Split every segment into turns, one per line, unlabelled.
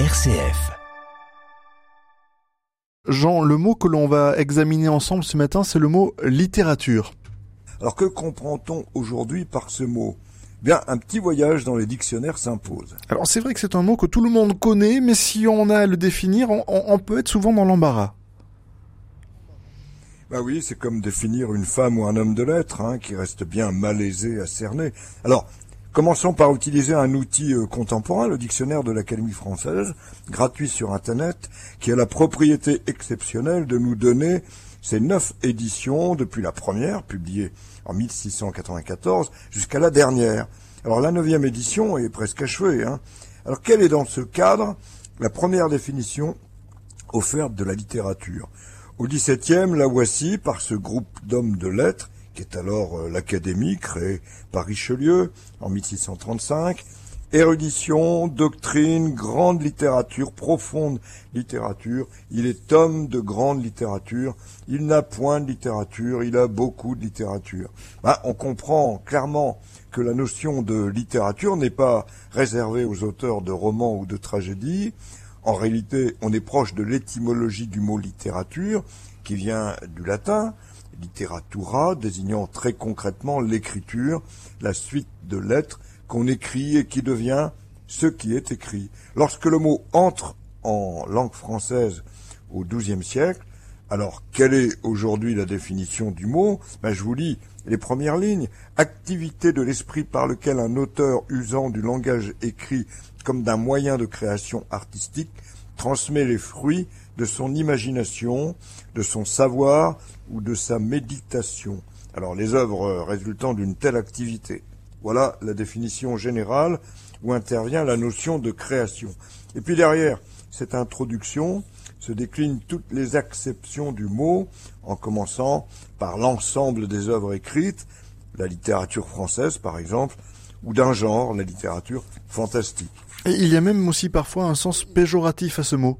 RCF.
Jean, le mot que l'on va examiner ensemble ce matin, c'est le mot littérature.
Alors que comprend-on aujourd'hui par ce mot? Bien, un petit voyage dans les dictionnaires s'impose.
Alors c'est vrai que c'est un mot que tout le monde connaît, mais si on a à le définir, on, on peut être souvent dans l'embarras.
Bah oui, c'est comme définir une femme ou un homme de lettres, hein, qui reste bien malaisé à cerner. Alors, commençons par utiliser un outil euh, contemporain, le dictionnaire de l'Académie française, gratuit sur Internet, qui a la propriété exceptionnelle de nous donner ces neuf éditions depuis la première, publiée en 1694, jusqu'à la dernière. Alors la neuvième édition est presque achevée. Hein. Alors quelle est dans ce cadre la première définition offerte de la littérature? Au XVIIe, la voici par ce groupe d'hommes de lettres, qui est alors euh, l'Académie créée par Richelieu en 1635, Érudition, doctrine, grande littérature, profonde littérature. Il est homme de grande littérature. Il n'a point de littérature, il a beaucoup de littérature. Bah, on comprend clairement que la notion de littérature n'est pas réservée aux auteurs de romans ou de tragédies. En réalité, on est proche de l'étymologie du mot littérature, qui vient du latin, literatura, désignant très concrètement l'écriture, la suite de lettres qu'on écrit et qui devient ce qui est écrit. Lorsque le mot entre en langue française au XIIe siècle, alors quelle est aujourd'hui la définition du mot? Ben, Je vous lis les premières lignes. Activité de l'esprit par lequel un auteur usant du langage écrit comme d'un moyen de création artistique transmet les fruits de son imagination, de son savoir ou de sa méditation. Alors les œuvres résultant d'une telle activité. Voilà la définition générale où intervient la notion de création. Et puis derrière cette introduction se déclinent toutes les acceptions du mot, en commençant par l'ensemble des œuvres écrites, la littérature française par exemple, ou d'un genre, la littérature fantastique.
Et il y a même aussi parfois un sens péjoratif à ce mot.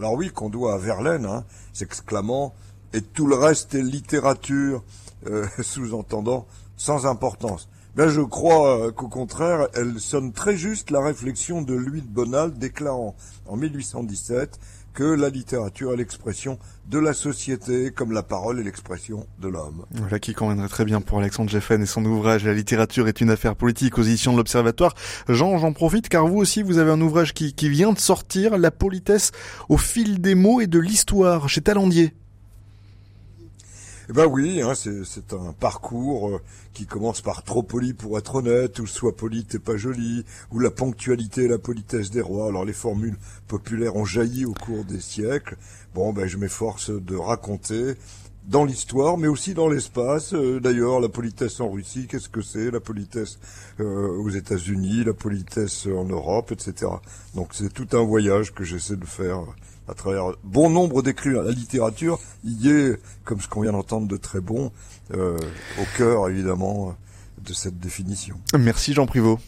Alors oui, qu'on doit à Verlaine, hein, s'exclamant « et tout le reste est littérature euh, sous-entendant sans importance. Ben, je crois euh, qu'au contraire, elle sonne très juste la réflexion de Louis de Bonald déclarant en 1817 que la littérature est l'expression de la société comme la parole est l'expression de l'homme.
Voilà qui conviendrait très bien pour Alexandre Jeffen et son ouvrage La littérature est une affaire politique aux éditions de l'Observatoire. Jean, j'en profite car vous aussi vous avez un ouvrage qui vient de sortir, La politesse au fil des mots et de l'histoire chez Talandier.
Eh ben oui, hein, c'est un parcours euh, qui commence par trop poli pour être honnête, ou soit poli t'es pas joli, ou la ponctualité et la politesse des rois. Alors les formules populaires ont jailli au cours des siècles. Bon, ben je m'efforce de raconter dans l'histoire, mais aussi dans l'espace. Euh, d'ailleurs, la politesse en Russie, qu'est-ce que c'est? La politesse euh, aux États-Unis, la politesse en Europe, etc. Donc c'est tout un voyage que j'essaie de faire à travers bon nombre d'écrits. La littérature y est, comme ce qu'on vient d'entendre, de très bon, euh, au cœur évidemment de cette définition.
Merci Jean Privot.